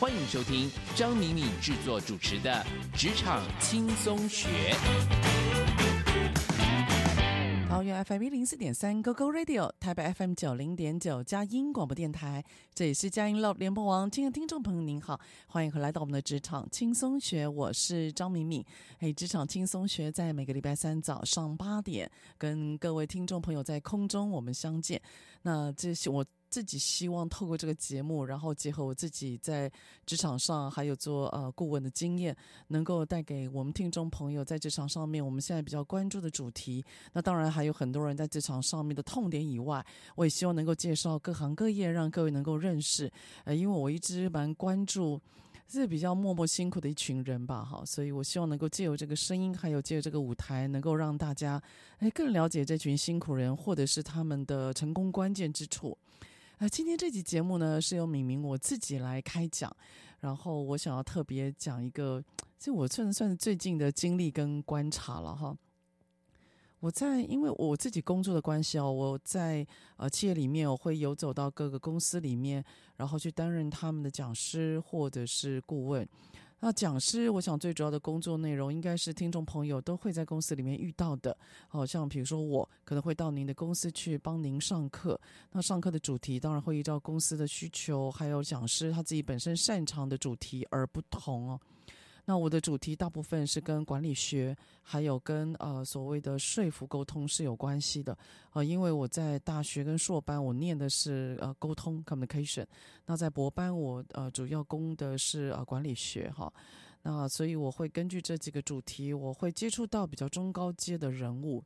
欢迎收听张敏敏制作主持的《职场轻松学》。桃园 FM 一零四点三 GoGo Radio，台北 FM 九零点九佳音广播电台，这里是佳音 Love 联播网。亲爱的听众朋友，您好，欢迎回来到我们的职场轻松学，我是张敏敏。嘿，职场轻松学在每个礼拜三早上八点，跟各位听众朋友在空中我们相见。那这是我。自己希望透过这个节目，然后结合我自己在职场上还有做呃顾问的经验，能够带给我们听众朋友在职场上面我们现在比较关注的主题。那当然还有很多人在职场上面的痛点以外，我也希望能够介绍各行各业，让各位能够认识。呃，因为我一直蛮关注。是比较默默辛苦的一群人吧，哈，所以我希望能够借由这个声音，还有借由这个舞台，能够让大家诶更了解这群辛苦人，或者是他们的成功关键之处。呃，今天这集节目呢，是由敏敏我自己来开讲，然后我想要特别讲一个，这我算算最近的经历跟观察了哈。我在因为我自己工作的关系哦，我在呃企业里面，我会游走到各个公司里面，然后去担任他们的讲师或者是顾问。那讲师，我想最主要的工作内容应该是听众朋友都会在公司里面遇到的，好像比如说我可能会到您的公司去帮您上课，那上课的主题当然会依照公司的需求，还有讲师他自己本身擅长的主题而不同哦。那我的主题大部分是跟管理学，还有跟呃所谓的说服沟通是有关系的，呃，因为我在大学跟硕班我念的是呃沟通 communication，那在博班我呃主要攻的是呃管理学哈，那所以我会根据这几个主题，我会接触到比较中高阶的人物。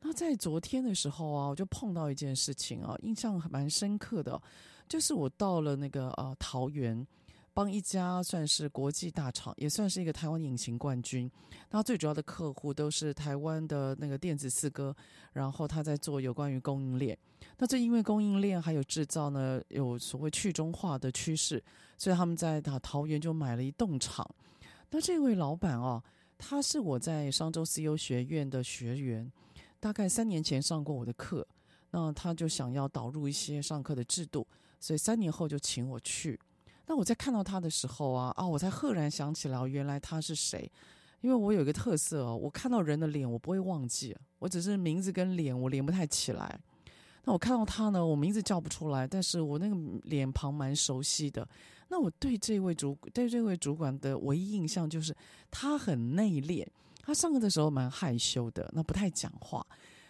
那在昨天的时候啊，我就碰到一件事情啊，印象蛮深刻的，就是我到了那个呃桃园。帮一家算是国际大厂，也算是一个台湾隐形冠军。那最主要的客户都是台湾的那个电子四哥，然后他在做有关于供应链。那这因为供应链还有制造呢，有所谓去中化的趋势，所以他们在桃园就买了一栋厂。那这位老板哦，他是我在商周 CEO 学院的学员，大概三年前上过我的课，那他就想要导入一些上课的制度，所以三年后就请我去。那我在看到他的时候啊，啊，我才赫然想起来，原来他是谁。因为我有一个特色哦，我看到人的脸，我不会忘记，我只是名字跟脸我连不太起来。那我看到他呢，我名字叫不出来，但是我那个脸庞蛮熟悉的。那我对这位主对这位主管的唯一印象就是他很内敛，他上课的时候蛮害羞的，那不太讲话。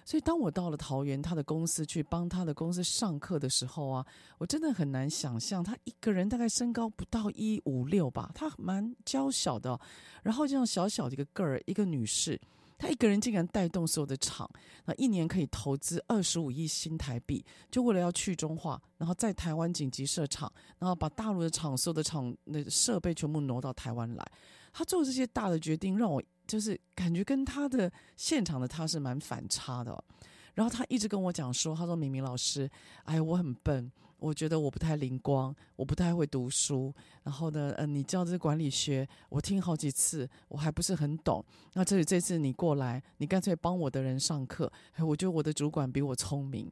所以，当我到了桃园他的公司去帮他的公司上课的时候啊，我真的很难想象他一个人大概身高不到一五六吧，他蛮娇小的，然后这样小小的一个个儿，一个女士，她一个人竟然带动所有的厂，那一年可以投资二十五亿新台币，就为了要去中化，然后在台湾紧急设厂，然后把大陆的厂所有的厂那设备全部挪到台湾来，他做这些大的决定让我。就是感觉跟他的现场的他是蛮反差的，然后他一直跟我讲说，他说明明老师，哎，我很笨。我觉得我不太灵光，我不太会读书。然后呢，呃，你教这管理学，我听好几次，我还不是很懂。那这里这次你过来，你干脆帮我的人上课。哎我觉得我的主管比我聪明。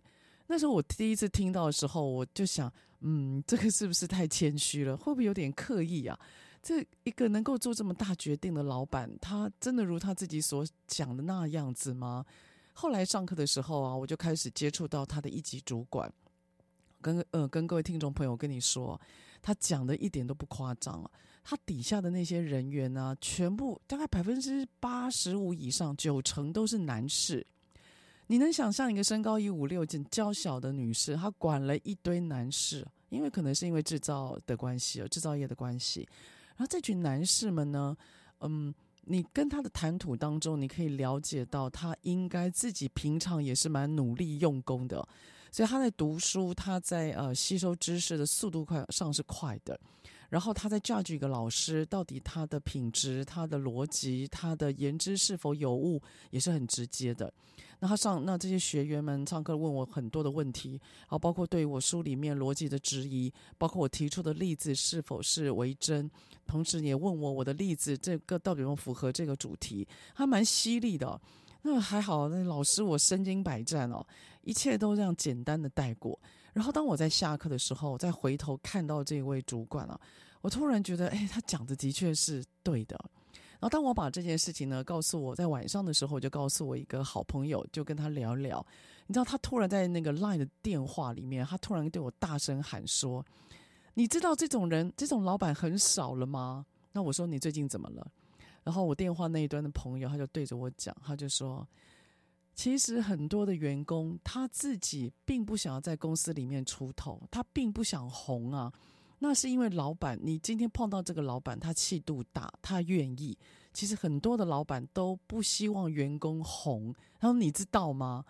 那时候我第一次听到的时候，我就想，嗯，这个是不是太谦虚了？会不会有点刻意啊？这一个能够做这么大决定的老板，他真的如他自己所讲的那样子吗？后来上课的时候啊，我就开始接触到他的一级主管。跟呃，跟各位听众朋友跟你说，他讲的一点都不夸张啊。他底下的那些人员呢，全部大概百分之八十五以上，九成都是男士。你能想象一个身高一五六、很娇小的女士，她管了一堆男士，因为可能是因为制造的关系，制造业的关系。然后这群男士们呢，嗯，你跟他的谈吐当中，你可以了解到他应该自己平常也是蛮努力用功的。所以他在读书，他在呃吸收知识的速度快上是快的，然后他在 judge 一个老师，到底他的品质、他的逻辑、他的言之是否有误，也是很直接的。那他上那这些学员们上课问我很多的问题，啊包括对我书里面逻辑的质疑，包括我提出的例子是否是为真，同时也问我我的例子这个到底有没有符合这个主题，还蛮犀利的。那还好，那老师我身经百战哦，一切都这样简单的带过。然后当我在下课的时候，再回头看到这位主管啊，我突然觉得，哎，他讲的的确是对的。然后当我把这件事情呢告诉我在晚上的时候，我就告诉我一个好朋友，就跟他聊聊。你知道，他突然在那个 LINE 的电话里面，他突然对我大声喊说：“你知道这种人，这种老板很少了吗？”那我说：“你最近怎么了？”然后我电话那一端的朋友，他就对着我讲，他就说：“其实很多的员工他自己并不想要在公司里面出头，他并不想红啊。那是因为老板，你今天碰到这个老板，他气度大，他愿意。其实很多的老板都不希望员工红。然后你知道吗？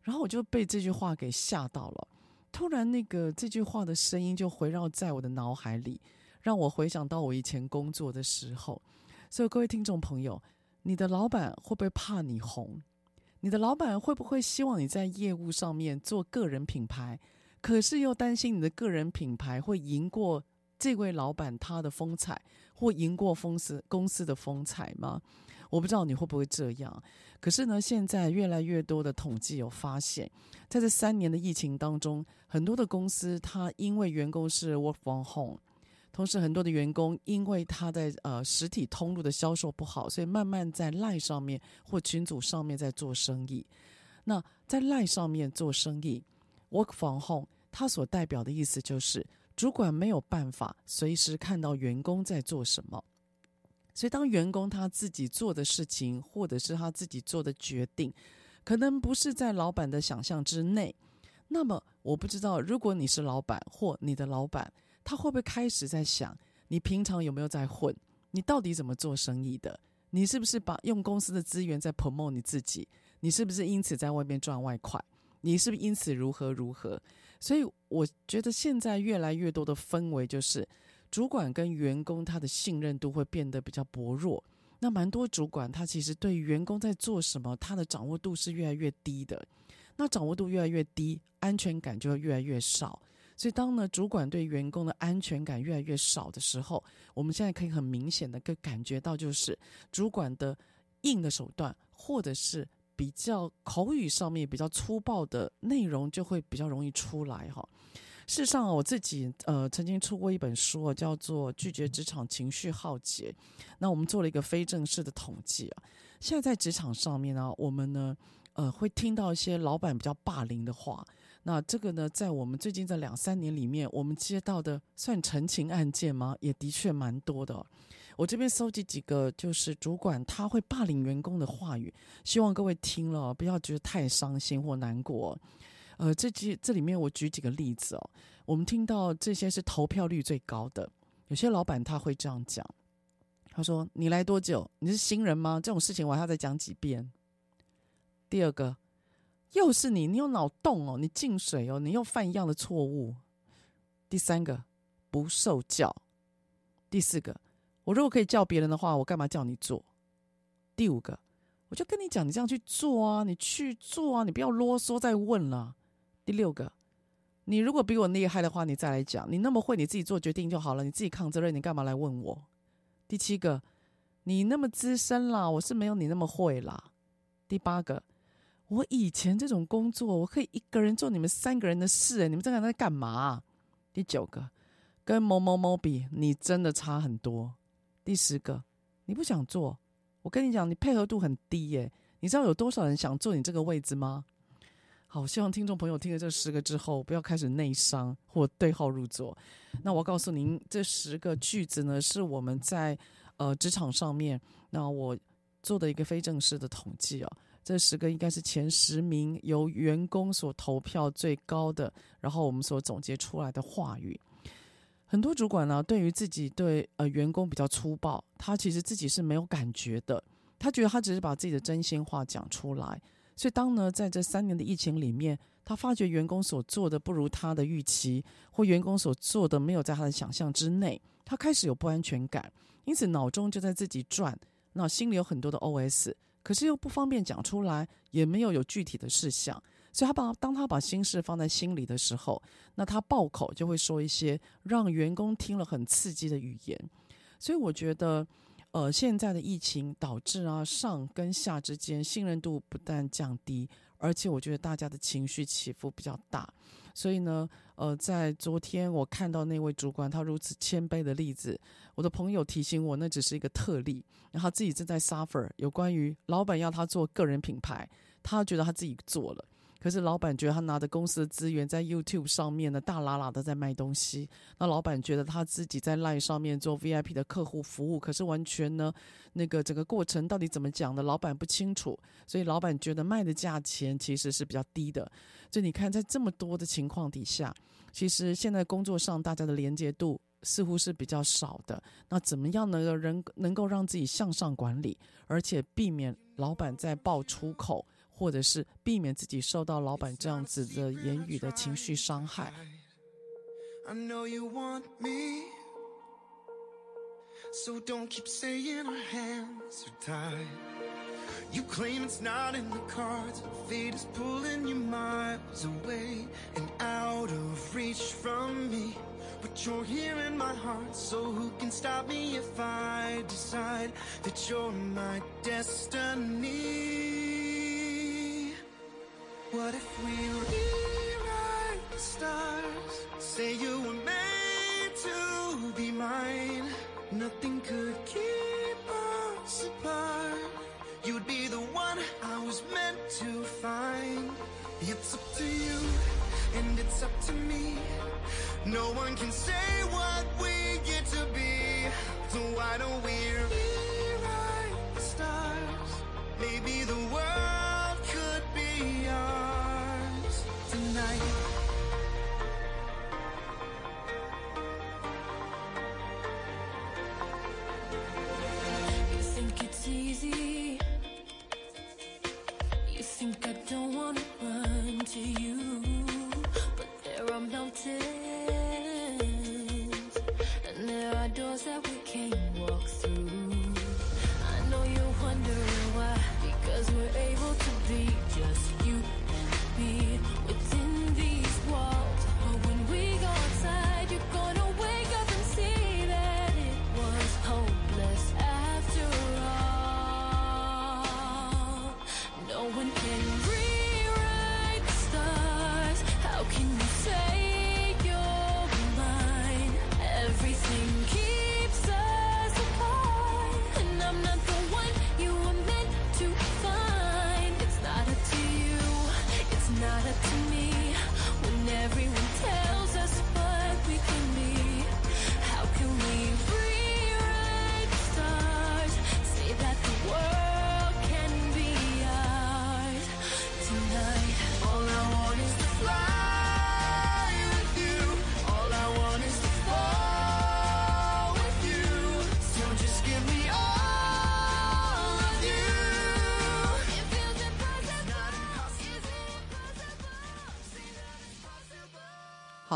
然后我就被这句话给吓到了。突然，那个这句话的声音就回绕在我的脑海里，让我回想到我以前工作的时候。”所以各位听众朋友，你的老板会不会怕你红？你的老板会不会希望你在业务上面做个人品牌？可是又担心你的个人品牌会赢过这位老板他的风采，或赢过公司公司的风采吗？我不知道你会不会这样。可是呢，现在越来越多的统计有发现，在这三年的疫情当中，很多的公司它因为员工是 work from home。同时，很多的员工因为他在呃实体通路的销售不好，所以慢慢在 LINE 上面或群组上面在做生意。那在 LINE 上面做生意，work from home，它所代表的意思就是主管没有办法随时看到员工在做什么。所以，当员工他自己做的事情，或者是他自己做的决定，可能不是在老板的想象之内。那么，我不知道，如果你是老板或你的老板。他会不会开始在想，你平常有没有在混？你到底怎么做生意的？你是不是把用公司的资源在 promote 你自己？你是不是因此在外面赚外快？你是不是因此如何如何？所以我觉得现在越来越多的氛围就是，主管跟员工他的信任度会变得比较薄弱。那蛮多主管他其实对员工在做什么，他的掌握度是越来越低的。那掌握度越来越低，安全感就会越来越少。所以，当呢主管对员工的安全感越来越少的时候，我们现在可以很明显的个感觉到，就是主管的硬的手段，或者是比较口语上面比较粗暴的内容，就会比较容易出来哈。事实上，我自己呃曾经出过一本书，叫做《拒绝职场情绪浩劫》。那我们做了一个非正式的统计啊，现在在职场上面呢，我们呢呃会听到一些老板比较霸凌的话。那这个呢，在我们最近这两三年里面，我们接到的算陈情案件吗？也的确蛮多的。我这边搜集几个，就是主管他会霸凌员工的话语，希望各位听了不要觉得太伤心或难过。呃，这几这里面我举几个例子哦。我们听到这些是投票率最高的，有些老板他会这样讲，他说：“你来多久？你是新人吗？这种事情我还要再讲几遍。”第二个。又是你，你有脑洞哦，你进水哦，你又犯一样的错误。第三个，不受教。第四个，我如果可以叫别人的话，我干嘛叫你做？第五个，我就跟你讲，你这样去做啊，你去做啊，你不要啰嗦再问了。第六个，你如果比我厉害的话，你再来讲。你那么会，你自己做决定就好了，你自己扛责任，你干嘛来问我？第七个，你那么资深啦，我是没有你那么会啦。第八个，我以前这种工作，我可以一个人做你们三个人的事，欸，你们这个在干嘛？第九个，跟某某某比，你真的差很多。第十个，你不想做，我跟你讲，你配合度很低耶，你知道有多少人想坐你这个位置吗？好，希望听众朋友听了这十个之后，不要开始内伤或对号入座。那我告诉您，这十个句子呢，是我们在呃职场上面，那我做的一个非正式的统计哦。这十个应该是前十名由员工所投票最高的，然后我们所总结出来的话语。很多主管呢，对于自己对呃员工比较粗暴，他其实自己是没有感觉的，他觉得他只是把自己的真心话讲出来。所以，当呢，在这三年的疫情里面，他发觉员工所做的不如他的预期，或员工所做的没有在他的想象之内，他开始有不安全感，因此脑中就在自己转，那心里有很多的 OS，可是又不方便讲出来，也没有有具体的事项，所以他把当他把心事放在心里的时候，那他爆口就会说一些让员工听了很刺激的语言，所以我觉得。呃，现在的疫情导致啊，上跟下之间信任度不但降低，而且我觉得大家的情绪起伏比较大。所以呢，呃，在昨天我看到那位主管他如此谦卑的例子，我的朋友提醒我，那只是一个特例，然后他自己正在 suffer，有关于老板要他做个人品牌，他觉得他自己做了。可是老板觉得他拿着公司的资源在 YouTube 上面呢，大喇喇的在卖东西。那老板觉得他自己在 Line 上面做 VIP 的客户服务，可是完全呢，那个整个过程到底怎么讲的，老板不清楚。所以老板觉得卖的价钱其实是比较低的。所以你看，在这么多的情况底下，其实现在工作上大家的连接度似乎是比较少的。那怎么样能够人能够让自己向上管理，而且避免老板在爆粗口？或者是避免自己受到老板这样子的言语的情绪伤害。What if we rewrite the stars? Say you were made to be mine. Nothing could keep us apart. You'd be the one I was meant to find. It's up to you, and it's up to me. No one can say what we get to be. So why don't we rewrite the stars? Maybe the to you, but there are mountains and there are doors that we to me when everyone tells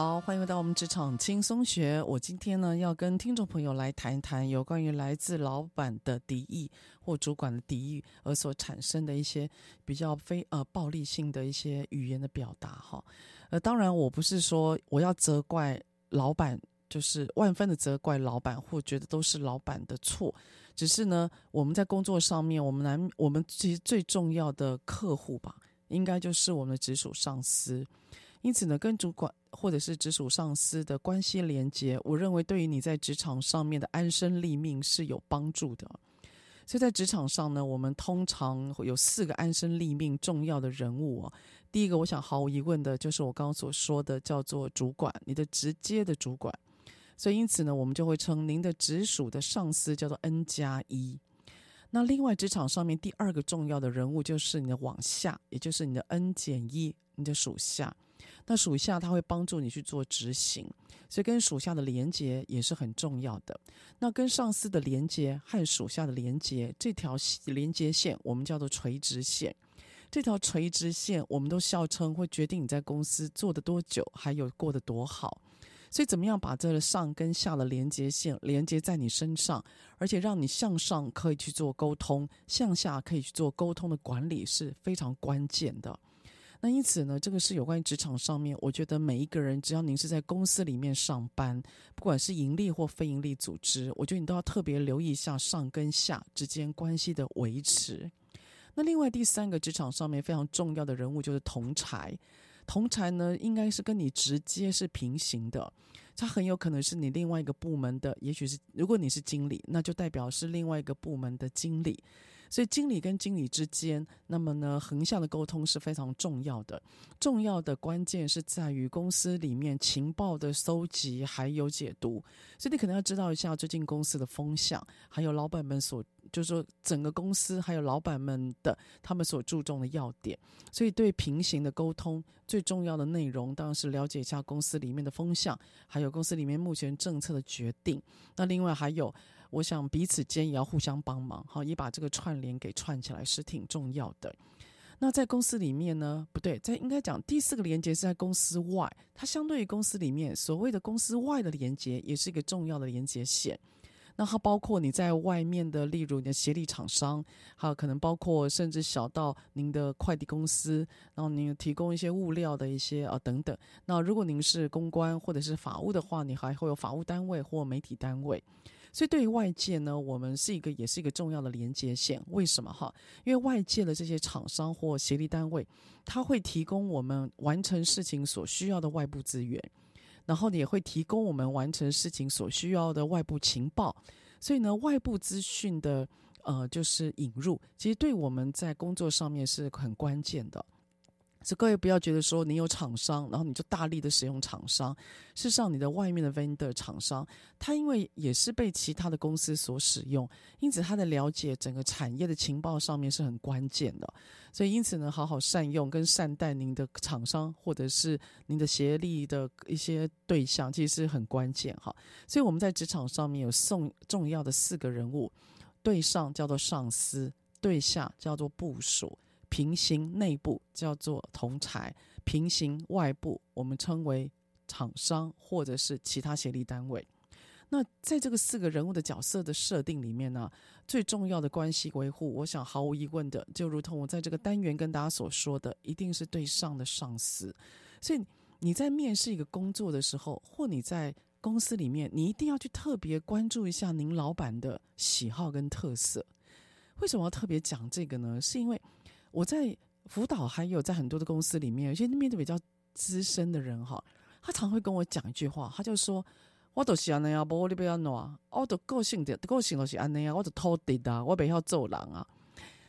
好，欢迎回到我们职场轻松学。我今天呢要跟听众朋友来谈一谈有关于来自老板的敌意或主管的敌意而所产生的一些比较非呃暴力性的一些语言的表达哈。呃，当然我不是说我要责怪老板，就是万分的责怪老板，或觉得都是老板的错。只是呢，我们在工作上面，我们难，我们其实最重要的客户吧，应该就是我们的直属上司。因此呢，跟主管或者是直属上司的关系连接，我认为对于你在职场上面的安身立命是有帮助的。所以在职场上呢，我们通常有四个安身立命重要的人物哦。第一个，我想毫无疑问的就是我刚刚所说的，叫做主管，你的直接的主管。所以因此呢，我们就会称您的直属的上司叫做 N 加一。那另外，职场上面第二个重要的人物就是你的往下，也就是你的 N 减一，你的属下。那属下他会帮助你去做执行，所以跟属下的连接也是很重要的。那跟上司的连接和属下的连接，这条连接线我们叫做垂直线。这条垂直线我们都笑称会决定你在公司做的多久，还有过得多好。所以怎么样把这个上跟下的连接线连接在你身上，而且让你向上可以去做沟通，向下可以去做沟通的管理是非常关键的。那因此呢，这个是有关于职场上面，我觉得每一个人，只要您是在公司里面上班，不管是盈利或非盈利组织，我觉得你都要特别留意一下上跟下之间关系的维持。那另外第三个职场上面非常重要的人物就是同侪，同侪呢应该是跟你直接是平行的，他很有可能是你另外一个部门的，也许是如果你是经理，那就代表是另外一个部门的经理。所以经理跟经理之间，那么呢，横向的沟通是非常重要的。重要的关键是在于公司里面情报的搜集还有解读。所以你可能要知道一下最近公司的风向，还有老板们所，就是说整个公司还有老板们的他们所注重的要点。所以对平行的沟通最重要的内容，当然是了解一下公司里面的风向，还有公司里面目前政策的决定。那另外还有。我想彼此间也要互相帮忙，好，也把这个串联给串起来是挺重要的。那在公司里面呢？不对，在应该讲第四个连接是在公司外，它相对于公司里面所谓的公司外的连接，也是一个重要的连接线。那它包括你在外面的，例如你的协力厂商，还有可能包括甚至小到您的快递公司，然后您提供一些物料的一些啊等等。那如果您是公关或者是法务的话，你还会有法务单位或媒体单位。所以对于外界呢，我们是一个也是一个重要的连接线。为什么哈？因为外界的这些厂商或协力单位，它会提供我们完成事情所需要的外部资源，然后也会提供我们完成事情所需要的外部情报。所以呢，外部资讯的呃就是引入，其实对我们在工作上面是很关键的。所以各位不要觉得说你有厂商，然后你就大力的使用厂商。事实上，你的外面的 vendor 厂商，他因为也是被其他的公司所使用，因此他的了解整个产业的情报上面是很关键的。所以因此呢，好好善用跟善待您的厂商或者是您的协力的一些对象，其实是很关键哈。所以我们在职场上面有送重要的四个人物，对上叫做上司，对下叫做部属。平行内部叫做同财，平行外部我们称为厂商或者是其他协力单位。那在这个四个人物的角色的设定里面呢，最重要的关系维护，我想毫无疑问的，就如同我在这个单元跟大家所说的，一定是对上的上司。所以你在面试一个工作的时候，或你在公司里面，你一定要去特别关注一下您老板的喜好跟特色。为什么要特别讲这个呢？是因为我在辅导，还有在很多的公司里面，有些面对比较资深的人哈，他常会跟我讲一句话，他就说：“我都是安尼啊，不我你不要弄啊，我都个性的个性都是安尼啊，我都偷地的，我不要做人啊。”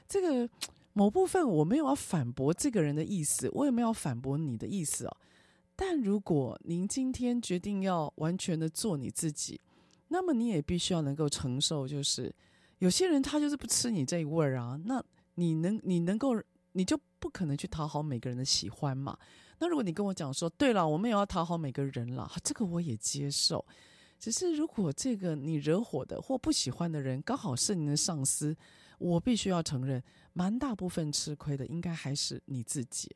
这个某部分我没有要反驳这个人的意思，我也没有反驳你的意思哦。但如果您今天决定要完全的做你自己，那么你也必须要能够承受，就是有些人他就是不吃你这一味儿啊，那。你能，你能够，你就不可能去讨好每个人的喜欢嘛？那如果你跟我讲说，对了，我们也要讨好每个人了，这个我也接受。只是如果这个你惹火的或不喜欢的人刚好是你的上司，我必须要承认，蛮大部分吃亏的应该还是你自己。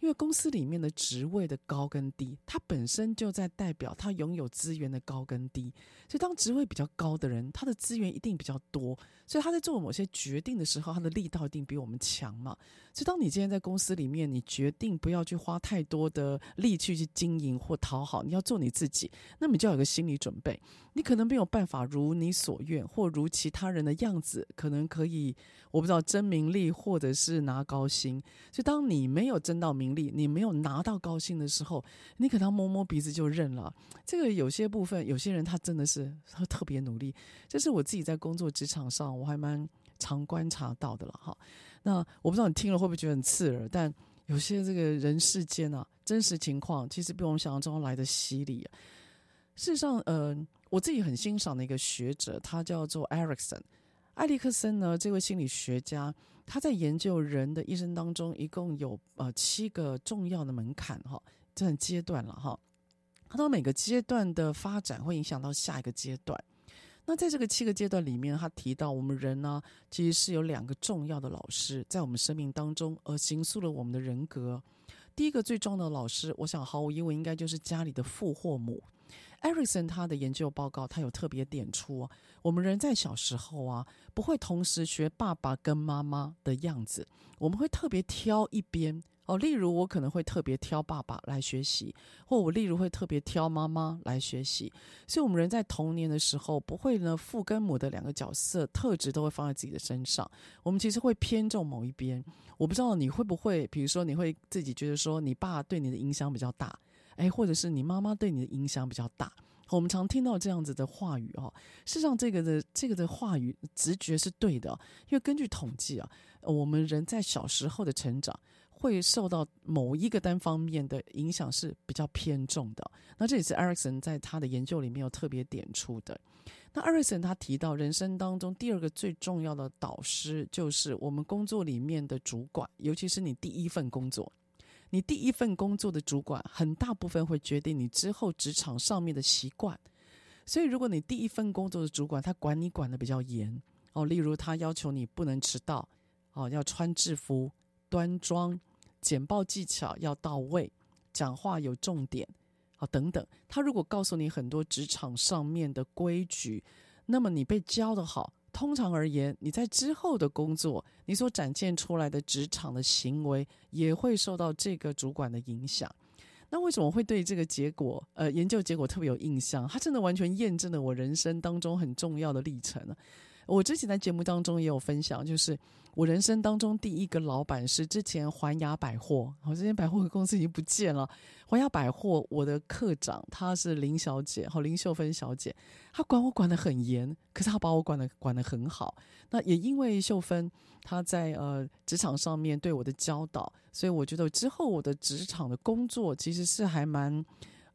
因为公司里面的职位的高跟低，它本身就在代表他拥有资源的高跟低。所以，当职位比较高的人，他的资源一定比较多，所以他在做某些决定的时候，他的力道一定比我们强嘛。所以，当你今天在公司里面，你决定不要去花太多的力气去经营或讨好，你要做你自己，那么你就要有个心理准备，你可能没有办法如你所愿，或如其他人的样子，可能可以，我不知道争名利，或者是拿高薪。所以，当你没有争到名利，你没有拿到高薪的时候，你可能摸摸鼻子就认了。这个有些部分，有些人他真的是特别努力。这是我自己在工作职场上，我还蛮常观察到的了哈。那我不知道你听了会不会觉得很刺耳，但有些这个人世间啊，真实情况其实比我们想象中来的犀利。事实上，呃，我自己很欣赏的一个学者，他叫做艾埃里。克森呢，这位心理学家，他在研究人的一生当中，一共有呃七个重要的门槛哈，这很阶段了哈。他到每个阶段的发展会影响到下一个阶段。那在这个七个阶段里面，他提到我们人呢，其实是有两个重要的老师在我们生命当中，而形塑了我们的人格。第一个最重要的老师，我想毫无疑问应该就是家里的父或母。艾瑞森他的研究报告，他有特别点出，我们人在小时候啊，不会同时学爸爸跟妈妈的样子，我们会特别挑一边哦。例如，我可能会特别挑爸爸来学习，或我例如会特别挑妈妈来学习。所以，我们人在童年的时候，不会呢父跟母的两个角色特质都会放在自己的身上，我们其实会偏重某一边。我不知道你会不会，比如说你会自己觉得说，你爸对你的影响比较大。哎，或者是你妈妈对你的影响比较大，我们常听到这样子的话语哦。事实上，这个的这个的话语直觉是对的，因为根据统计啊，我们人在小时候的成长会受到某一个单方面的影响是比较偏重的。那这也是 Ericson 在他的研究里面有特别点出的。那 Ericson 他提到，人生当中第二个最重要的导师就是我们工作里面的主管，尤其是你第一份工作。你第一份工作的主管，很大部分会决定你之后职场上面的习惯。所以，如果你第一份工作的主管他管你管的比较严哦，例如他要求你不能迟到哦，要穿制服、端庄、简报技巧要到位、讲话有重点啊等等。他如果告诉你很多职场上面的规矩，那么你被教得好。通常而言，你在之后的工作，你所展现出来的职场的行为，也会受到这个主管的影响。那为什么会对这个结果，呃，研究结果特别有印象？它真的完全验证了我人生当中很重要的历程呢。我之前在节目当中也有分享，就是我人生当中第一个老板是之前环亚百货，好，这间百货公司已经不见了。环亚百货，我的课长她是林小姐，好，林秀芬小姐，她管我管得很严，可是她把我管得管得很好。那也因为秀芬她在呃职场上面对我的教导，所以我觉得之后我的职场的工作其实是还蛮。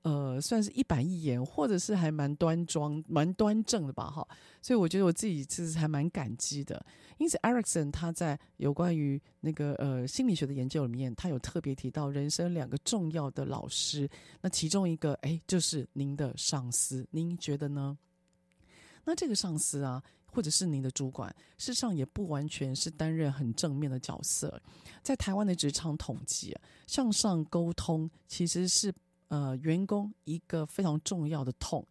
呃，算是一板一眼，或者是还蛮端庄、蛮端正的吧，哈。所以我觉得我自己其实还蛮感激的。因此，艾瑞克森他在有关于那个呃心理学的研究里面，他有特别提到人生两个重要的老师。那其中一个，哎，就是您的上司。您觉得呢？那这个上司啊，或者是您的主管，事实上也不完全是担任很正面的角色。在台湾的职场统计啊，向上沟通其实是。呃，员工一个非常重要的痛，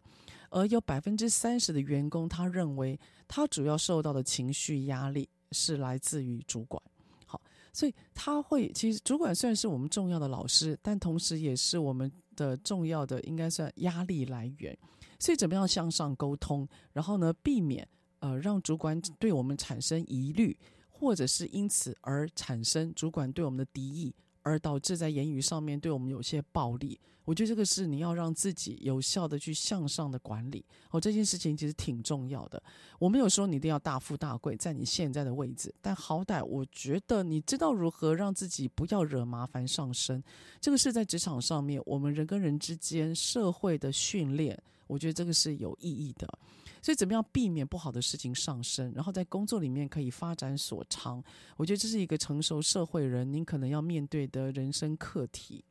而有百分之三十的员工，他认为他主要受到的情绪压力是来自于主管。好，所以他会，其实主管虽然是我们重要的老师，但同时也是我们的重要的，应该算压力来源。所以怎么样向上沟通，然后呢，避免呃让主管对我们产生疑虑，或者是因此而产生主管对我们的敌意。而导致在言语上面对我们有些暴力，我觉得这个是你要让自己有效的去向上的管理。哦，这件事情其实挺重要的。我没有说你一定要大富大贵，在你现在的位置，但好歹我觉得你知道如何让自己不要惹麻烦上身，这个是在职场上面我们人跟人之间社会的训练，我觉得这个是有意义的。所以，怎么样避免不好的事情上升，然后在工作里面可以发展所长？我觉得这是一个成熟社会人您可能要面对的人生课题。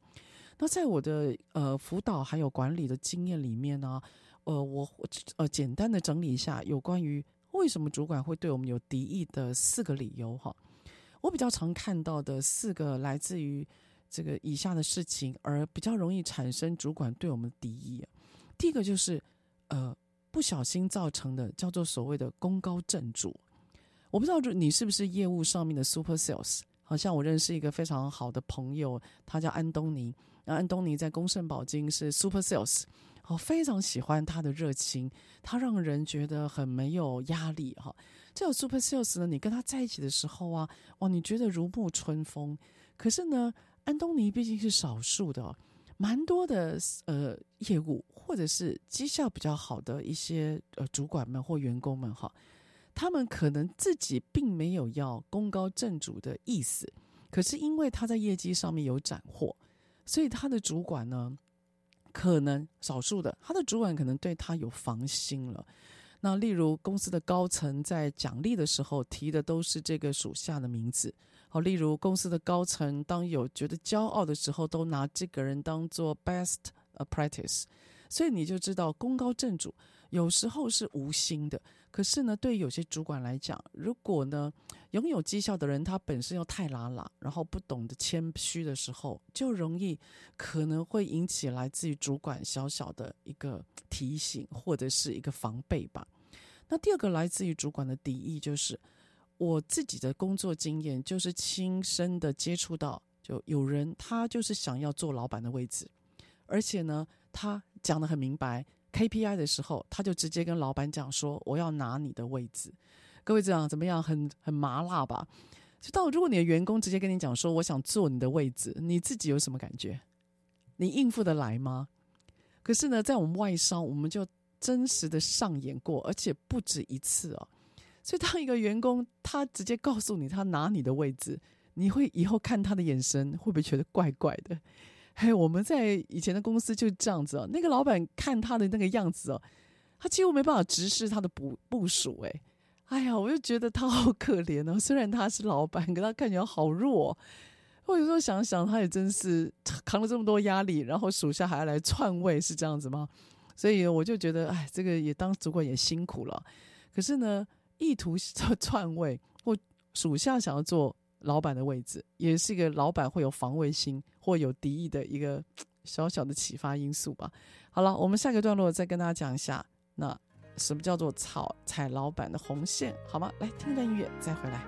那在我的呃辅导还有管理的经验里面呢，呃，我呃简单的整理一下有关于为什么主管会对我们有敌意的四个理由哈。我比较常看到的四个来自于这个以下的事情，而比较容易产生主管对我们的敌意。第一个就是呃不小心造成的，叫做所谓的功高震主。我不知道你是不是业务上面的 super sales，好像我认识一个非常好的朋友，他叫安东尼。那安东尼在公圣保金是 super sales，我非常喜欢他的热情，他让人觉得很没有压力哈。这种 super sales 呢，你跟他在一起的时候啊，哇，你觉得如沐春风。可是呢，安东尼毕竟是少数的，蛮多的呃业务或者是绩效比较好的一些呃主管们或员工们哈，他们可能自己并没有要功高震主的意思，可是因为他在业绩上面有斩获，所以他的主管呢，可能少数的他的主管可能对他有防心了。那例如公司的高层在奖励的时候提的都是这个属下的名字，好，例如公司的高层当有觉得骄傲的时候，都拿这个人当做 best practice，所以你就知道功高震主有时候是无心的。可是呢，对于有些主管来讲，如果呢拥有绩效的人他本身又太拉拉，然后不懂得谦虚的时候，就容易可能会引起来自于主管小小的一个提醒或者是一个防备吧。那第二个来自于主管的敌意，就是我自己的工作经验，就是亲身的接触到，就有人他就是想要坐老板的位置，而且呢，他讲得很明白，KPI 的时候，他就直接跟老板讲说，我要拿你的位置。各位这样怎么样？很很麻辣吧？就到如果你的员工直接跟你讲说，我想坐你的位置，你自己有什么感觉？你应付得来吗？可是呢，在我们外商，我们就。真实的上演过，而且不止一次哦。所以，当一个员工他直接告诉你他拿你的位置，你会以后看他的眼神会不会觉得怪怪的？嘿，我们在以前的公司就这样子哦。那个老板看他的那个样子哦，他几乎没办法直视他的部部署。哎，哎呀，我就觉得他好可怜哦。虽然他是老板，可他看起来好弱。我有时候想想，他也真是扛了这么多压力，然后属下还要来篡位，是这样子吗？所以我就觉得，哎，这个也当主管也辛苦了。可是呢，意图做篡位 或属下想要做老板的位置，也是一个老板会有防卫心或有敌意的一个小小的启发因素吧。好了，我们下个段落再跟大家讲一下，那什么叫做草踩老板的红线，好吗？来听段音乐，再回来。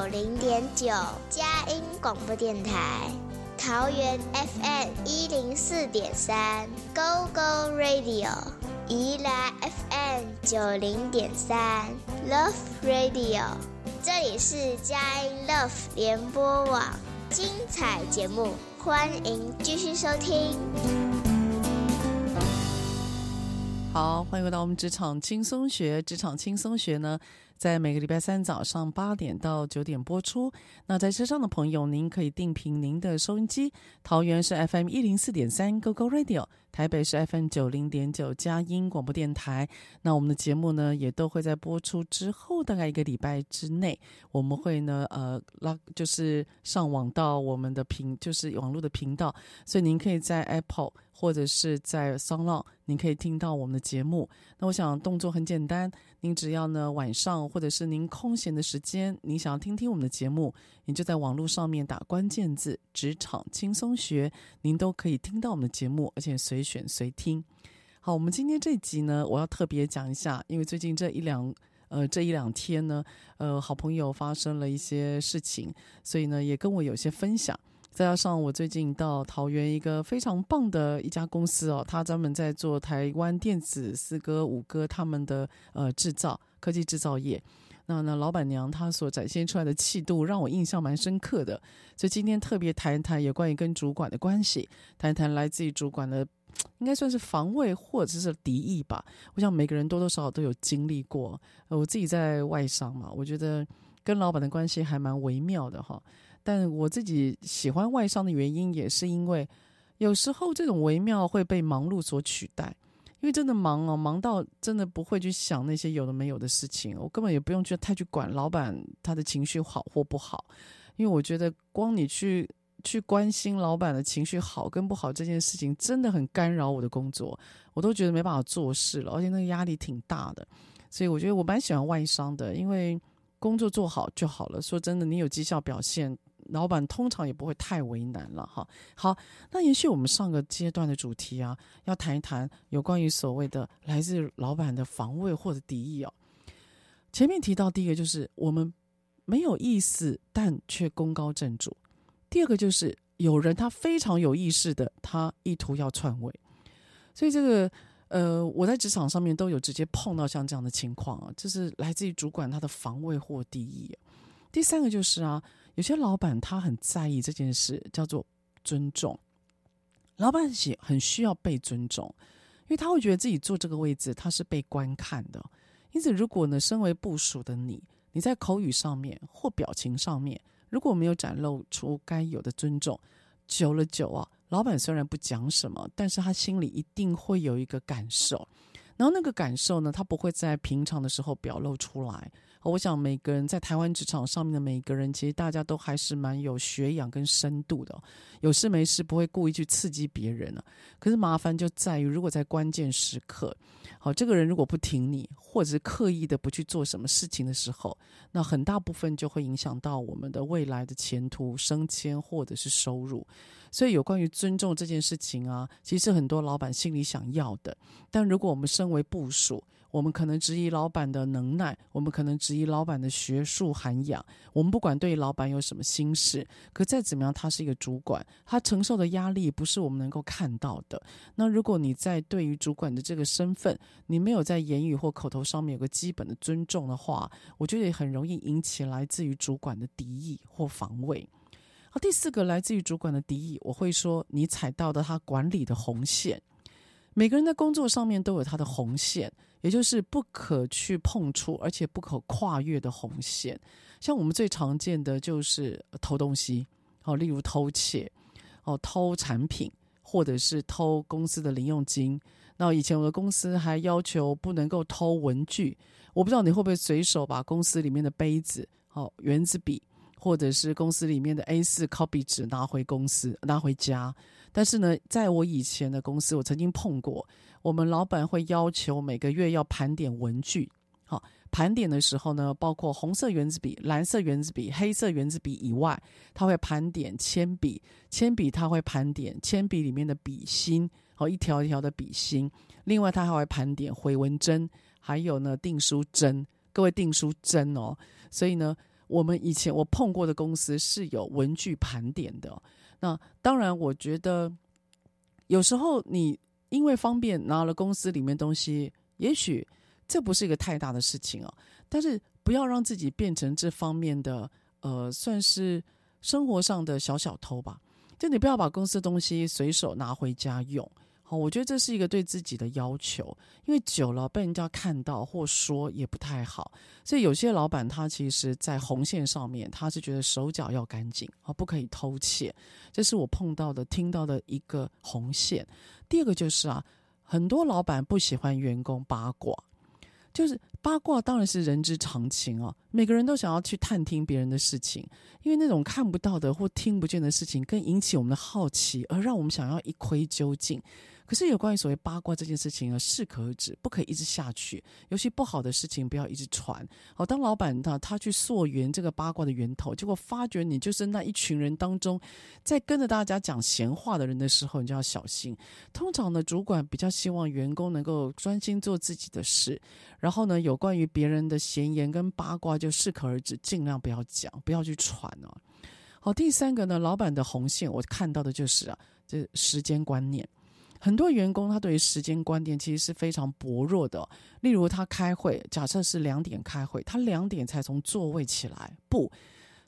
九零点九佳音广播电台，桃园 FM 一零四点三 Go Go Radio，宜兰 FM 九零点三 Love Radio，这里是佳音 Love 联播网，精彩节目，欢迎继续收听。好，欢迎回到我们职场轻松学。职场轻松学呢，在每个礼拜三早上八点到九点播出。那在车上的朋友，您可以定频您的收音机。桃园是 FM 一零四点三 GoGo Radio，台北是 FM 九零点九佳音广播电台。那我们的节目呢，也都会在播出之后大概一个礼拜之内，我们会呢，呃，拉就是上网到我们的频，就是网络的频道，所以您可以在 Apple。或者是在 SoundOn，您可以听到我们的节目。那我想动作很简单，您只要呢晚上或者是您空闲的时间，您想要听听我们的节目，您就在网络上面打关键字“职场轻松学”，您都可以听到我们的节目，而且随选随听。好，我们今天这集呢，我要特别讲一下，因为最近这一两呃这一两天呢，呃好朋友发生了一些事情，所以呢也跟我有些分享。再加上我最近到桃园一个非常棒的一家公司哦，他专门在做台湾电子四哥、五哥他们的呃制造科技制造业。那那老板娘她所展现出来的气度让我印象蛮深刻的，所以今天特别谈一谈有关于跟主管的关系，谈一谈来自于主管的应该算是防卫或者是敌意吧。我想每个人多多少少都有经历过。呃，我自己在外商嘛，我觉得跟老板的关系还蛮微妙的哈。但我自己喜欢外商的原因，也是因为有时候这种微妙会被忙碌所取代。因为真的忙哦，忙到真的不会去想那些有的没有的事情，我根本也不用去太去管老板他的情绪好或不好。因为我觉得光你去去关心老板的情绪好跟不好这件事情，真的很干扰我的工作，我都觉得没办法做事了，而且那个压力挺大的。所以我觉得我蛮喜欢外商的，因为工作做好就好了。说真的，你有绩效表现。老板通常也不会太为难了哈。好，那延续我们上个阶段的主题啊，要谈一谈有关于所谓的来自老板的防卫或者敌意哦。前面提到第一个就是我们没有意思，但却功高震主；第二个就是有人他非常有意识的，他意图要篡位。所以这个呃，我在职场上面都有直接碰到像这样的情况啊，就是来自于主管他的防卫或敌意。第三个就是啊。有些老板他很在意这件事，叫做尊重。老板喜很需要被尊重，因为他会觉得自己坐这个位置，他是被观看的。因此，如果呢，身为部署的你，你在口语上面或表情上面，如果没有展露出该有的尊重，久了久啊，老板虽然不讲什么，但是他心里一定会有一个感受。然后那个感受呢，他不会在平常的时候表露出来。我想每个人在台湾职场上面的每个人，其实大家都还是蛮有学养跟深度的，有事没事不会故意去刺激别人啊。可是麻烦就在于，如果在关键时刻，好，这个人如果不挺你，或者是刻意的不去做什么事情的时候，那很大部分就会影响到我们的未来的前途、升迁或者是收入。所以有关于尊重这件事情啊，其实很多老板心里想要的，但如果我们身为部属，我们可能质疑老板的能耐，我们可能质疑老板的学术涵养。我们不管对老板有什么心事，可再怎么样，他是一个主管，他承受的压力不是我们能够看到的。那如果你在对于主管的这个身份，你没有在言语或口头上面有个基本的尊重的话，我觉得也很容易引起来自于主管的敌意或防卫。好，第四个来自于主管的敌意，我会说你踩到的他管理的红线。每个人在工作上面都有他的红线。也就是不可去碰触，而且不可跨越的红线。像我们最常见的就是偷东西，哦，例如偷窃，哦，偷产品，或者是偷公司的零用金。那以前我的公司还要求不能够偷文具。我不知道你会不会随手把公司里面的杯子、哦，原子笔，或者是公司里面的 A4 copy 纸拿回公司，拿回家。但是呢，在我以前的公司，我曾经碰过。我们老板会要求每个月要盘点文具，好，盘点的时候呢，包括红色原子笔、蓝色原子笔、黑色原子笔以外，他会盘点铅笔，铅笔他会盘点铅笔里面的笔芯，好，一条一条的笔芯。另外，他还会盘点回纹针，还有呢订书针。各位订书针哦，所以呢，我们以前我碰过的公司是有文具盘点的。那当然，我觉得有时候你因为方便拿了公司里面东西，也许这不是一个太大的事情哦。但是不要让自己变成这方面的呃，算是生活上的小小偷吧。就你不要把公司东西随手拿回家用。好，我觉得这是一个对自己的要求，因为久了被人家看到或说也不太好。所以有些老板他其实，在红线上面，他是觉得手脚要干净，啊，不可以偷窃。这是我碰到的、听到的一个红线。第二个就是啊，很多老板不喜欢员工八卦，就是八卦当然是人之常情啊，每个人都想要去探听别人的事情，因为那种看不到的或听不见的事情，更引起我们的好奇，而让我们想要一窥究竟。可是有关于所谓八卦这件事情呢，适可而止，不可以一直下去。尤其不好的事情，不要一直传。好，当老板他他去溯源这个八卦的源头，结果发觉你就是那一群人当中，在跟着大家讲闲话的人的时候，你就要小心。通常呢，主管比较希望员工能够专心做自己的事，然后呢，有关于别人的闲言跟八卦就适可而止，尽量不要讲，不要去传哦。好，第三个呢，老板的红线，我看到的就是啊，这时间观念。很多员工他对于时间观念其实是非常薄弱的。例如他开会，假设是两点开会，他两点才从座位起来。不，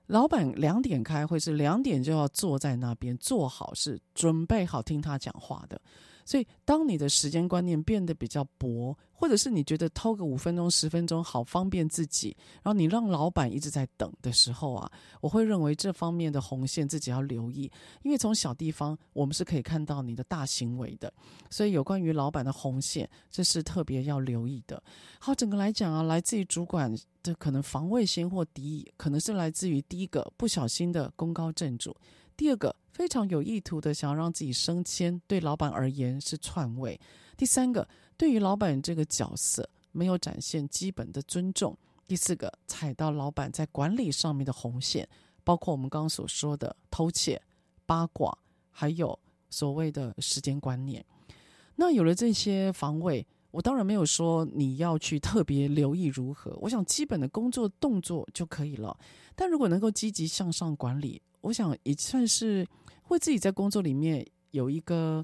老板两点开会是两点就要坐在那边做好，是准备好听他讲话的。所以，当你的时间观念变得比较薄，或者是你觉得偷个五分钟、十分钟好方便自己，然后你让老板一直在等的时候啊，我会认为这方面的红线自己要留意，因为从小地方我们是可以看到你的大行为的，所以有关于老板的红线，这是特别要留意的。好，整个来讲啊，来自于主管的可能防卫心或敌意，可能是来自于第一个不小心的功高震主，第二个。非常有意图的想要让自己升迁，对老板而言是篡位。第三个，对于老板这个角色没有展现基本的尊重。第四个，踩到老板在管理上面的红线，包括我们刚刚所说的偷窃、八卦，还有所谓的时间观念。那有了这些防卫，我当然没有说你要去特别留意如何，我想基本的工作动作就可以了。但如果能够积极向上管理，我想也算是。会自己在工作里面有一个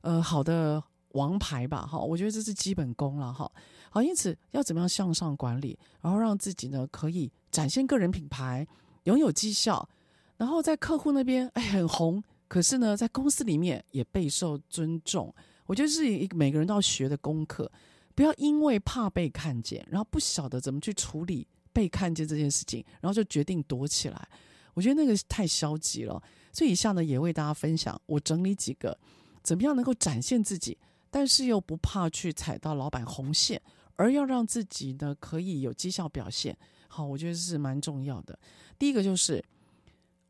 呃好的王牌吧，哈，我觉得这是基本功了，哈。好，因此要怎么样向上管理，然后让自己呢可以展现个人品牌，拥有绩效，然后在客户那边哎很红，可是呢在公司里面也备受尊重。我觉得是一每个人都要学的功课，不要因为怕被看见，然后不晓得怎么去处理被看见这件事情，然后就决定躲起来。我觉得那个太消极了。所以以下呢，也为大家分享，我整理几个，怎么样能够展现自己，但是又不怕去踩到老板红线，而要让自己呢可以有绩效表现。好，我觉得是蛮重要的。第一个就是，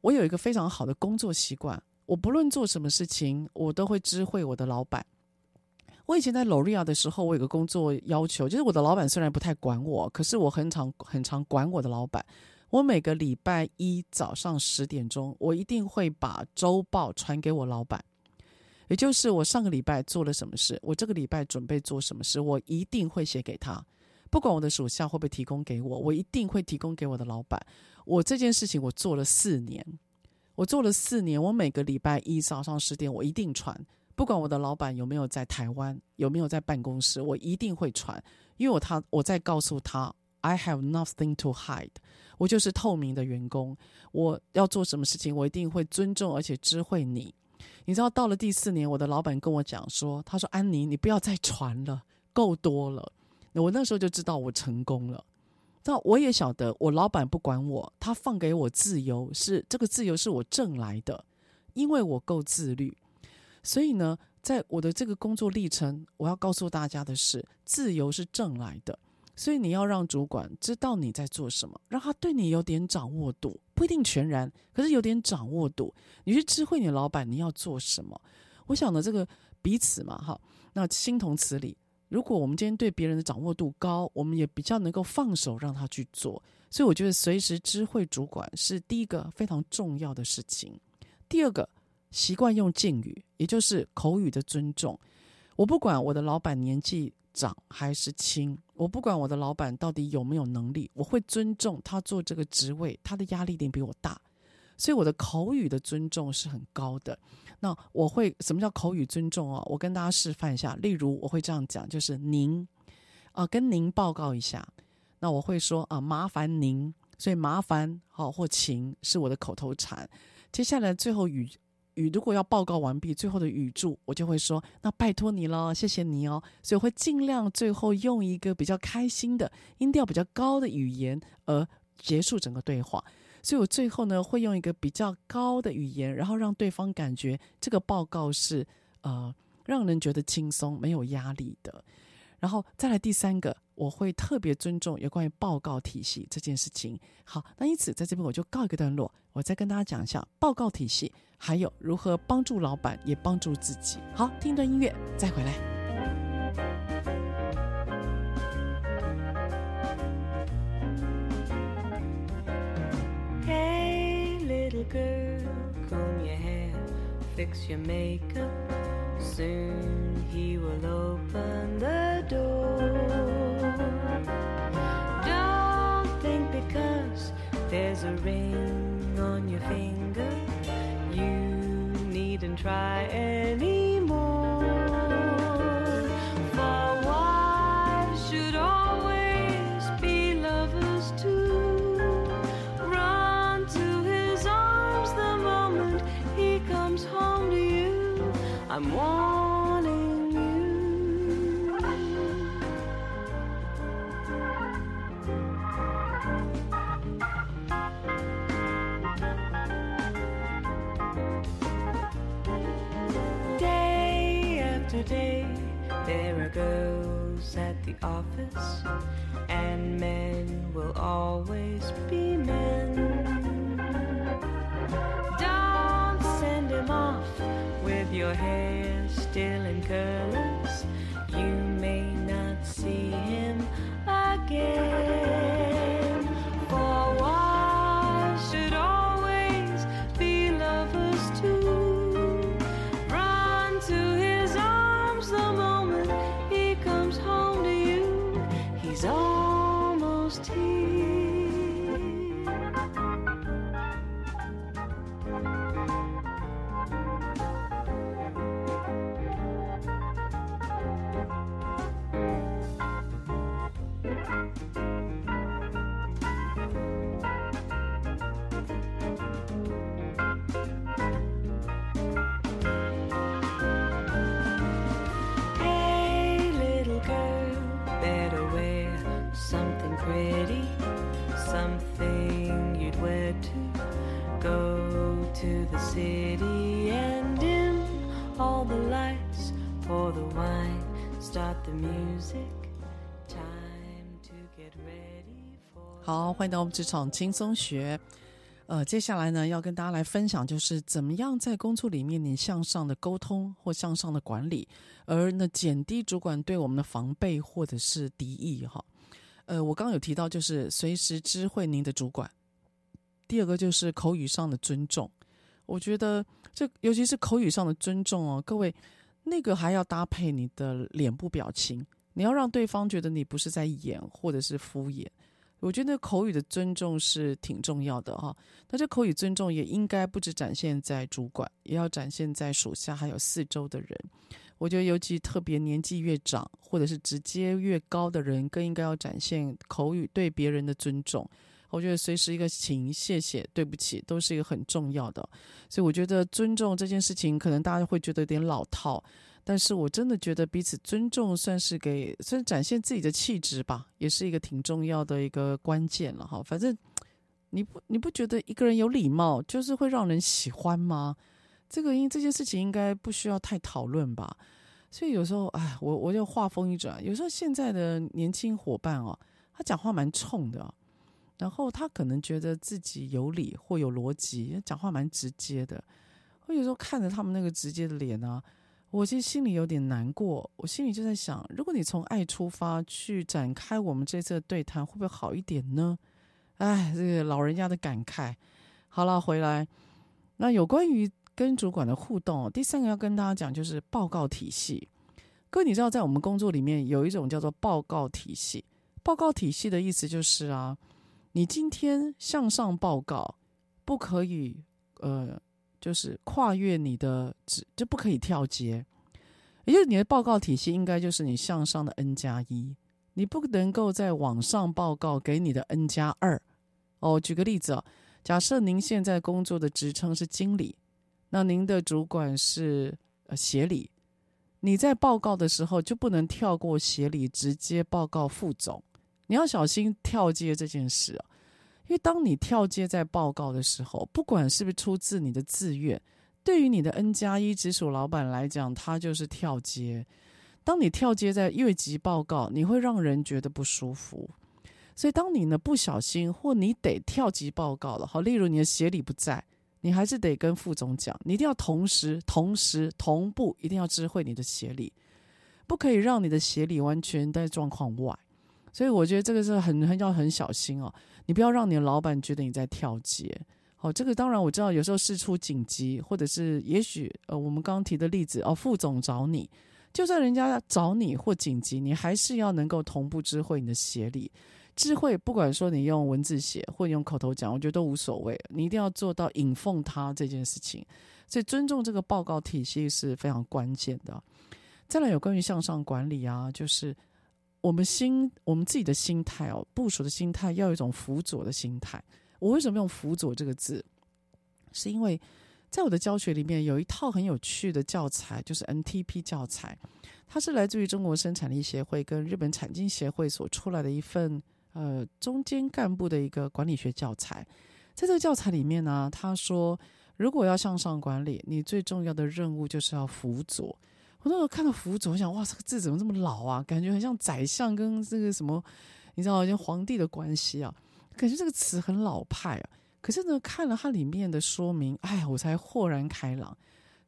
我有一个非常好的工作习惯，我不论做什么事情，我都会知会我的老板。我以前在 Lorea 的时候，我有个工作要求，就是我的老板虽然不太管我，可是我很常很常管我的老板。我每个礼拜一早上十点钟，我一定会把周报传给我老板，也就是我上个礼拜做了什么事，我这个礼拜准备做什么事，我一定会写给他。不管我的属下会不会提供给我，我一定会提供给我的老板。我这件事情我做了四年，我做了四年，我每个礼拜一早上十点我一定传，不管我的老板有没有在台湾，有没有在办公室，我一定会传，因为我他我在告诉他，I have nothing to hide。我就是透明的员工，我要做什么事情，我一定会尊重而且知会你。你知道，到了第四年，我的老板跟我讲说：“他说安妮，你不要再传了，够多了。”我那时候就知道我成功了。那我也晓得，我老板不管我，他放给我自由，是这个自由是我挣来的，因为我够自律。所以呢，在我的这个工作历程，我要告诉大家的是，自由是挣来的。所以你要让主管知道你在做什么，让他对你有点掌握度，不一定全然，可是有点掌握度。你去知会你老板你要做什么。我想呢，这个彼此嘛，哈，那心同此理。如果我们今天对别人的掌握度高，我们也比较能够放手让他去做。所以我觉得随时知会主管是第一个非常重要的事情。第二个，习惯用敬语，也就是口语的尊重。我不管我的老板年纪长还是轻，我不管我的老板到底有没有能力，我会尊重他做这个职位，他的压力一定比我大，所以我的口语的尊重是很高的。那我会什么叫口语尊重啊？我跟大家示范一下，例如我会这样讲，就是您啊，跟您报告一下。那我会说啊，麻烦您，所以麻烦好或请是我的口头禅。接下来最后语。语如果要报告完毕，最后的语助我就会说：“那拜托你了，谢谢你哦。”所以会尽量最后用一个比较开心的音调比较高的语言而结束整个对话。所以我最后呢会用一个比较高的语言，然后让对方感觉这个报告是呃让人觉得轻松、没有压力的。然后再来第三个，我会特别尊重有关于报告体系这件事情。好，那因此在这边我就告一个段落，我再跟大家讲一下报告体系。还有如何帮助老板，也帮助自己。好，听段音乐，再回来。Hey, little girl, com your hair, fix your makeup. Soon he will open the Don't think because there's a ring on your finger. You needn't try anymore. There are girls at the office, and men will always be men. Don't send him off with your hair still in curlers. City and all the lights, pour the wine, start the music. Time to get ready for. 好，欢迎到我们职场轻松学。呃，接下来呢，要跟大家来分享，就是怎么样在工作里面你向上的沟通或向上的管理，而呢减低主管对我们的防备或者是敌意哈。呃，我刚刚有提到，就是随时知会您的主管。第二个就是口语上的尊重，我觉得这尤其是口语上的尊重哦，各位那个还要搭配你的脸部表情，你要让对方觉得你不是在演或者是敷衍。我觉得口语的尊重是挺重要的哈，那这口语尊重也应该不只展现在主管，也要展现在属下还有四周的人。我觉得尤其特别年纪越长，或者是直接越高的人，更应该要展现口语对别人的尊重。我觉得随时一个请、谢谢、对不起，都是一个很重要的。所以我觉得尊重这件事情，可能大家会觉得有点老套。但是我真的觉得彼此尊重，算是给，算是展现自己的气质吧，也是一个挺重要的一个关键了哈。反正你不你不觉得一个人有礼貌，就是会让人喜欢吗？这个因这件事情应该不需要太讨论吧。所以有时候，哎，我我就话锋一转，有时候现在的年轻伙伴哦，他讲话蛮冲的，然后他可能觉得自己有理或有逻辑，讲话蛮直接的。我有时候看着他们那个直接的脸啊。我其实心里有点难过，我心里就在想，如果你从爱出发去展开我们这次的对谈，会不会好一点呢？哎，这个老人家的感慨。好了，回来，那有关于跟主管的互动，第三个要跟大家讲就是报告体系。各位，你知道在我们工作里面有一种叫做报告体系。报告体系的意思就是啊，你今天向上报告，不可以呃，就是跨越你的职，就不可以跳接。也就是你的报告体系应该就是你向上的 N 加一，你不能够在网上报告给你的 N 加二。哦，举个例子啊，假设您现在工作的职称是经理，那您的主管是呃协理，你在报告的时候就不能跳过协理，直接报告副总。你要小心跳接这件事啊，因为当你跳接在报告的时候，不管是不是出自你的自愿，对于你的 N 加一直属老板来讲，他就是跳接。当你跳接在越级报告，你会让人觉得不舒服。所以当你呢不小心或你得跳级报告了，好，例如你的协理不在，你还是得跟副总讲，你一定要同时、同时、同步，一定要知会你的协理，不可以让你的协理完全在状况外。所以我觉得这个是很很要很小心哦，你不要让你的老板觉得你在跳接。好，这个当然我知道，有时候事出紧急，或者是也许呃，我们刚刚提的例子哦，副总找你，就算人家找你或紧急，你还是要能够同步知会你的协理。知会不管说你用文字写或用口头讲，我觉得都无所谓，你一定要做到引奉他这件事情。所以尊重这个报告体系是非常关键的。再来有关于向上管理啊，就是。我们心，我们自己的心态哦，部署的心态要有一种辅佐的心态。我为什么用辅佐这个字？是因为在我的教学里面有一套很有趣的教材，就是 NTP 教材，它是来自于中国生产力协会跟日本产经协会所出来的一份呃中间干部的一个管理学教材。在这个教材里面呢，他说，如果要向上管理，你最重要的任务就是要辅佐。我那时候看到辅佐，我想哇，这个字怎么这么老啊？感觉很像宰相跟这个什么，你知道，像皇帝的关系啊，感觉这个词很老派啊。可是呢，看了它里面的说明，哎，我才豁然开朗。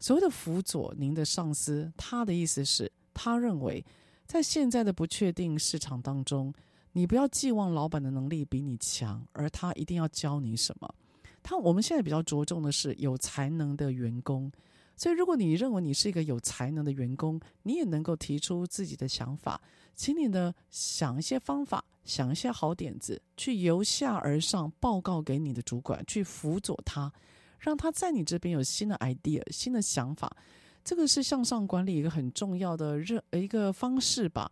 所谓的辅佐，您的上司，他的意思是，他认为在现在的不确定市场当中，你不要寄望老板的能力比你强，而他一定要教你什么。他我们现在比较着重的是有才能的员工。所以，如果你认为你是一个有才能的员工，你也能够提出自己的想法，请你呢想一些方法，想一些好点子，去由下而上报告给你的主管，去辅佐他，让他在你这边有新的 idea、新的想法。这个是向上管理一个很重要的热一个方式吧？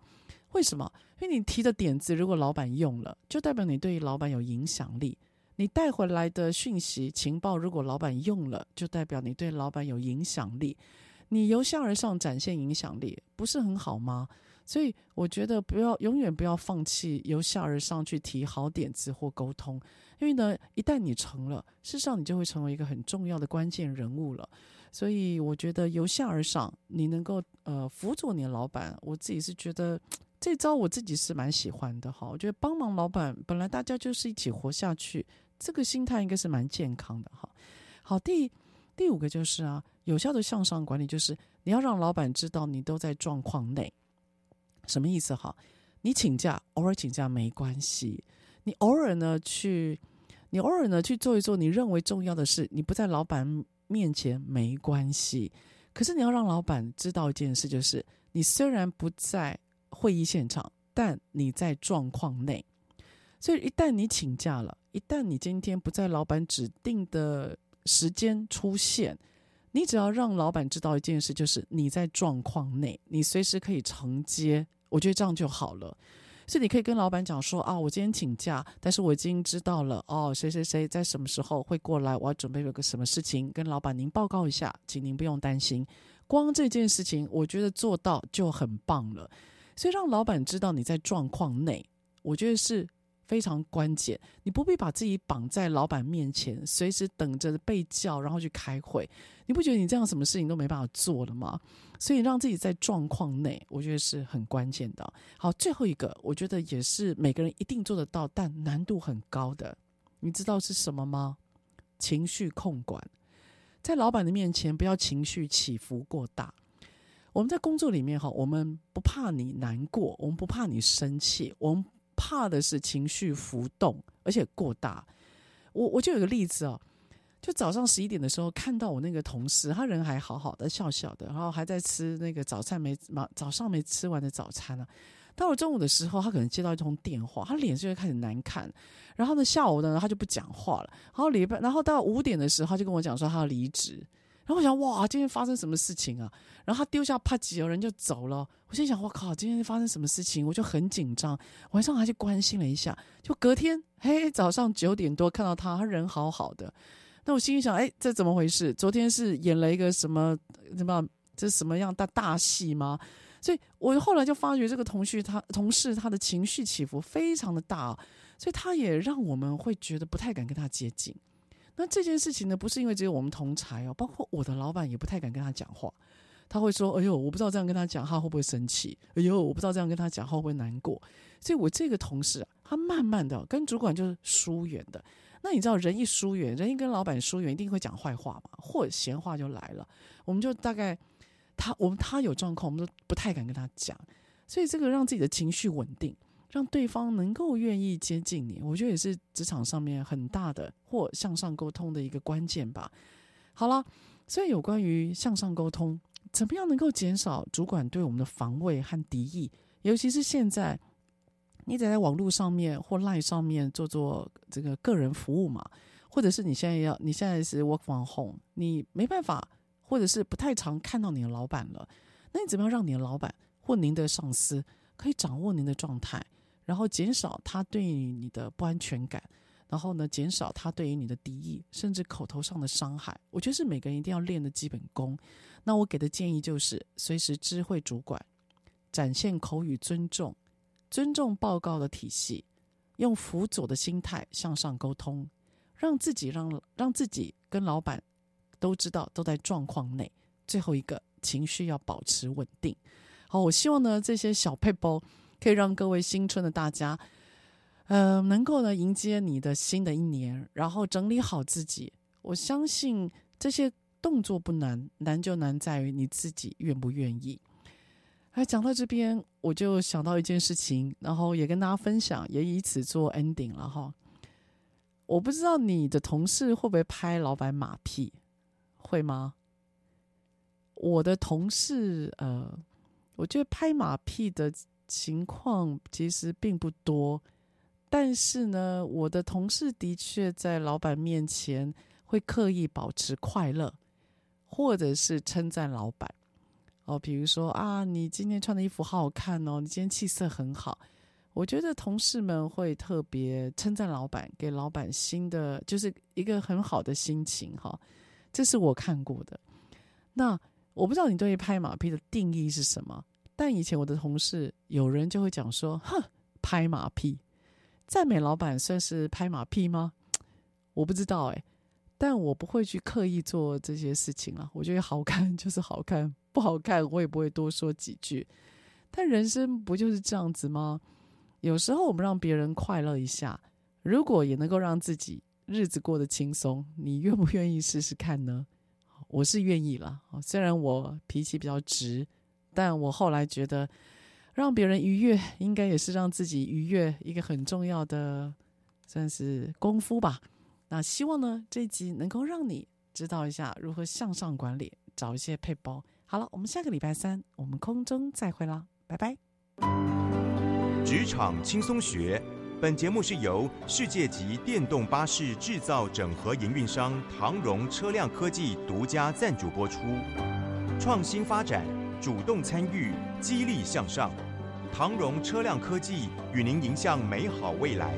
为什么？因为你提的点子，如果老板用了，就代表你对老板有影响力。你带回来的讯息情报，如果老板用了，就代表你对老板有影响力。你由下而上展现影响力，不是很好吗？所以我觉得不要永远不要放弃由下而上去提好点子或沟通，因为呢，一旦你成了，事实上你就会成为一个很重要的关键人物了。所以我觉得由下而上，你能够呃辅佐你的老板，我自己是觉得这招我自己是蛮喜欢的哈。我觉得帮忙老板，本来大家就是一起活下去。这个心态应该是蛮健康的哈。好，第第五个就是啊，有效的向上管理就是你要让老板知道你都在状况内。什么意思哈？你请假，偶尔请假没关系。你偶尔呢去，你偶尔呢去做一做你认为重要的事，你不在老板面前没关系。可是你要让老板知道一件事，就是你虽然不在会议现场，但你在状况内。所以一旦你请假了，一旦你今天不在老板指定的时间出现，你只要让老板知道一件事，就是你在状况内，你随时可以承接，我觉得这样就好了。所以你可以跟老板讲说啊，我今天请假，但是我已经知道了哦，谁谁谁在什么时候会过来，我要准备有个什么事情跟老板您报告一下，请您不用担心。光这件事情，我觉得做到就很棒了。所以让老板知道你在状况内，我觉得是。非常关键，你不必把自己绑在老板面前，随时等着被叫，然后去开会。你不觉得你这样什么事情都没办法做了吗？所以让自己在状况内，我觉得是很关键的。好，最后一个，我觉得也是每个人一定做得到，但难度很高的。你知道是什么吗？情绪控管，在老板的面前不要情绪起伏过大。我们在工作里面哈，我们不怕你难过，我们不怕你生气，我们。怕的是情绪浮动，而且过大。我我就有个例子哦，就早上十一点的时候，看到我那个同事，他人还好好的，笑笑的，然后还在吃那个早餐没早上没吃完的早餐呢、啊。到了中午的时候，他可能接到一通电话，他脸色就开始难看。然后呢，下午呢，他就不讲话了。然后礼拜，然后到五点的时候，他就跟我讲说他要离职。然后我想，哇，今天发生什么事情啊？然后他丢下啪几个人就走了。我心想，我靠，今天发生什么事情？我就很紧张，晚上还去关心了一下。就隔天，嘿，早上九点多看到他，他人好好的。那我心里想，哎，这怎么回事？昨天是演了一个什么什么？这是什么样的大戏吗？所以我后来就发觉，这个同学他同事他的情绪起伏非常的大，所以他也让我们会觉得不太敢跟他接近。那这件事情呢，不是因为只有我们同侪哦，包括我的老板也不太敢跟他讲话。他会说：“哎呦，我不知道这样跟他讲，他会不会生气？哎呦，我不知道这样跟他讲，他会不会难过？”所以，我这个同事啊，他慢慢的跟主管就是疏远的。那你知道，人一疏远，人一跟老板疏远，一定会讲坏话嘛，或闲话就来了。我们就大概。他我们他有状况，我们都不太敢跟他讲，所以这个让自己的情绪稳定，让对方能够愿意接近你，我觉得也是职场上面很大的或向上沟通的一个关键吧。好了，所以有关于向上沟通，怎么样能够减少主管对我们的防卫和敌意？尤其是现在，你得在网络上面或 LINE 上面做做这个个人服务嘛，或者是你现在要你现在是 work from home，你没办法。或者是不太常看到你的老板了，那你怎么样让你的老板或您的上司可以掌握您的状态，然后减少他对于你的不安全感，然后呢，减少他对于你的敌意，甚至口头上的伤害？我觉得是每个人一定要练的基本功。那我给的建议就是，随时知会主管，展现口语尊重，尊重报告的体系，用辅佐的心态向上沟通，让自己让让自己跟老板。都知道都在状况内。最后一个，情绪要保持稳定。好，我希望呢，这些小配包可以让各位新春的大家，呃，能够呢迎接你的新的一年，然后整理好自己。我相信这些动作不难，难就难在于你自己愿不愿意。哎，讲到这边，我就想到一件事情，然后也跟大家分享，也以此做 ending 了哈。我不知道你的同事会不会拍老板马屁。会吗？我的同事，呃，我觉得拍马屁的情况其实并不多，但是呢，我的同事的确在老板面前会刻意保持快乐，或者是称赞老板。哦，比如说啊，你今天穿的衣服好好看哦，你今天气色很好。我觉得同事们会特别称赞老板，给老板新的就是一个很好的心情哈。这是我看过的。那我不知道你对于拍马屁的定义是什么？但以前我的同事有人就会讲说：“哼，拍马屁，赞美老板算是拍马屁吗？”我不知道哎，但我不会去刻意做这些事情了。我觉得好看就是好看，不好看我也不会多说几句。但人生不就是这样子吗？有时候我们让别人快乐一下，如果也能够让自己。日子过得轻松，你愿不愿意试试看呢？我是愿意了。虽然我脾气比较直，但我后来觉得，让别人愉悦，应该也是让自己愉悦一个很重要的，算是功夫吧。那希望呢，这一集能够让你知道一下如何向上管理，找一些配包。好了，我们下个礼拜三，我们空中再会啦，拜拜。职场轻松学。本节目是由世界级电动巴士制造整合营运商唐荣车辆科技独家赞助播出。创新发展，主动参与，激励向上。唐荣车辆科技与您迎向美好未来。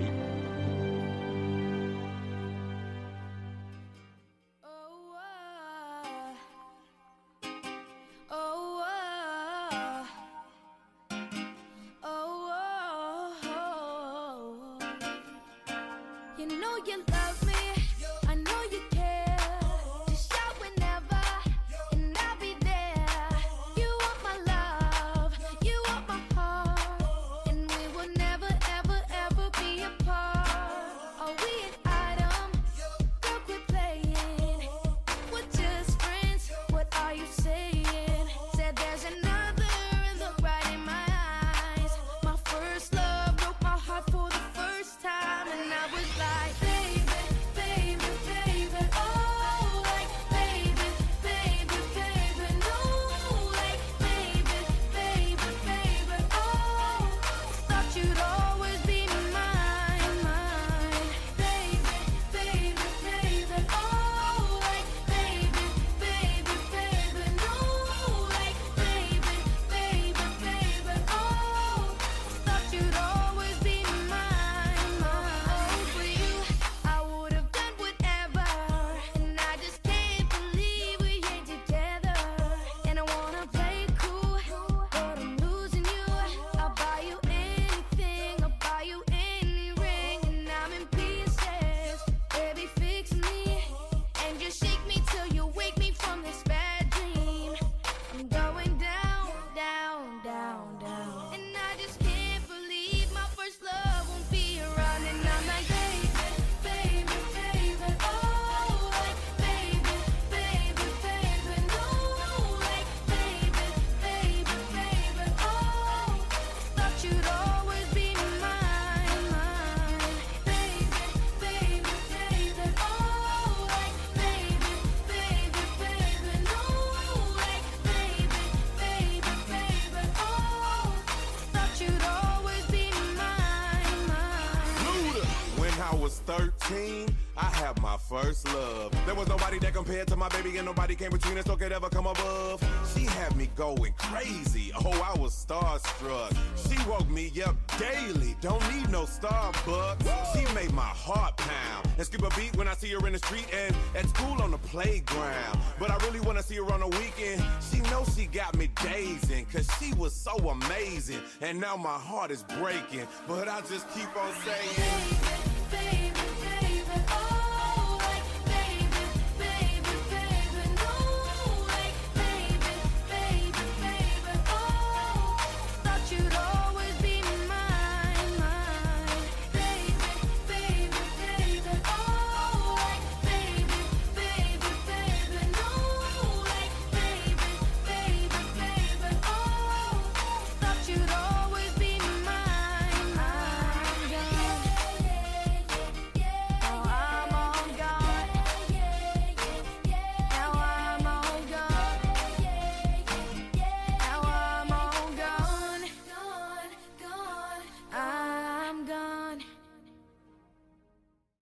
Was 13, I had my first love. There was nobody that compared to my baby, and nobody came between us or could ever come above. She had me going crazy. Oh, I was starstruck. She woke me up daily. Don't need no Starbucks. She made my heart pound and skip a beat when I see her in the street and at school on the playground. But I really wanna see her on the weekend. She knows she got me dazing, cause she was so amazing. And now my heart is breaking, but I just keep on saying.